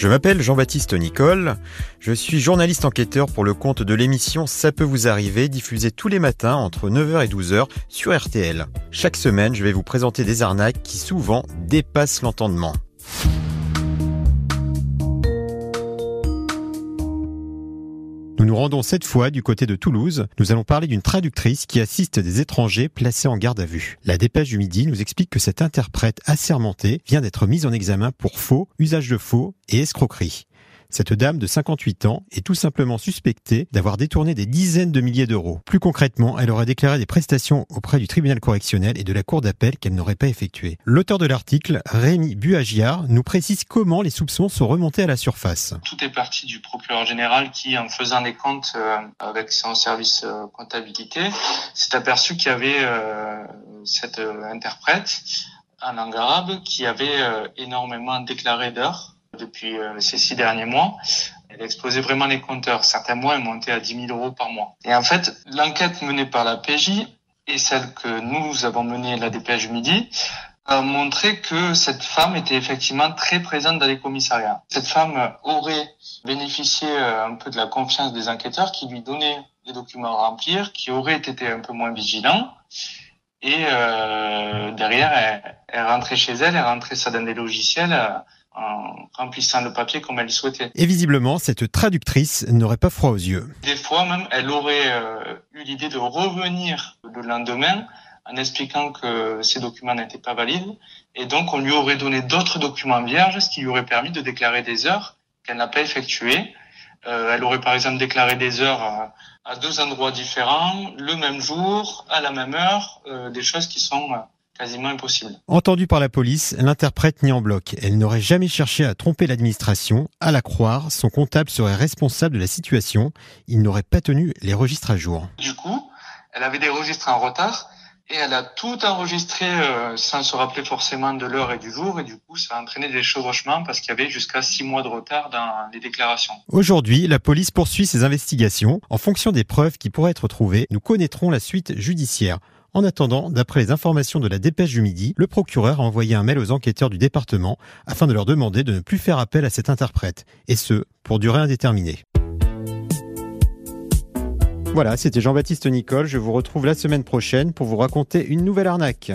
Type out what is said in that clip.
Je m'appelle Jean-Baptiste Nicole, je suis journaliste enquêteur pour le compte de l'émission Ça peut vous arriver, diffusée tous les matins entre 9h et 12h sur RTL. Chaque semaine, je vais vous présenter des arnaques qui souvent dépassent l'entendement. Nous rendons cette fois du côté de Toulouse. Nous allons parler d'une traductrice qui assiste des étrangers placés en garde à vue. La dépêche du midi nous explique que cette interprète assermentée vient d'être mise en examen pour faux, usage de faux et escroquerie. Cette dame de 58 ans est tout simplement suspectée d'avoir détourné des dizaines de milliers d'euros. Plus concrètement, elle aurait déclaré des prestations auprès du tribunal correctionnel et de la cour d'appel qu'elle n'aurait pas effectuées. L'auteur de l'article, Rémi Buagiard, nous précise comment les soupçons sont remontés à la surface. Tout est parti du procureur général qui, en faisant des comptes euh, avec son service euh, comptabilité, s'est aperçu qu'il y avait euh, cette interprète en langue arabe qui avait énormément déclaré d'heures depuis euh, ces six derniers mois. Elle a explosé vraiment les compteurs. Certains mois, elle montait à 10 000 euros par mois. Et en fait, l'enquête menée par la PJ et celle que nous avons menée la DPH Midi a montré que cette femme était effectivement très présente dans les commissariats. Cette femme aurait bénéficié euh, un peu de la confiance des enquêteurs qui lui donnaient des documents à remplir, qui auraient été un peu moins vigilants. Et euh, derrière, elle, elle, rentrait chez elle, elle rentrait ça dans des logiciels en remplissant le papier comme elle le souhaitait. Et visiblement, cette traductrice n'aurait pas froid aux yeux. Des fois même, elle aurait euh, eu l'idée de revenir le lendemain en expliquant que ces documents n'étaient pas valides. Et donc, on lui aurait donné d'autres documents vierges, ce qui lui aurait permis de déclarer des heures qu'elle n'a pas effectuées. Euh, elle aurait par exemple déclaré des heures à, à, deux endroits différents, le même jour, à la même heure, euh, des choses qui sont quasiment impossible. Entendue par la police, l'interprète nie en bloc. Elle n'aurait jamais cherché à tromper l'administration. À la croire, son comptable serait responsable de la situation. Il n'aurait pas tenu les registres à jour. Du coup, elle avait des registres en retard et elle a tout enregistré euh, sans se rappeler forcément de l'heure et du jour. Et du coup, ça a entraîné des chevauchements parce qu'il y avait jusqu'à six mois de retard dans les déclarations. Aujourd'hui, la police poursuit ses investigations. En fonction des preuves qui pourraient être trouvées, nous connaîtrons la suite judiciaire. En attendant, d'après les informations de la dépêche du midi, le procureur a envoyé un mail aux enquêteurs du département afin de leur demander de ne plus faire appel à cet interprète, et ce, pour durée indéterminée. Voilà, c'était Jean-Baptiste Nicole. Je vous retrouve la semaine prochaine pour vous raconter une nouvelle arnaque.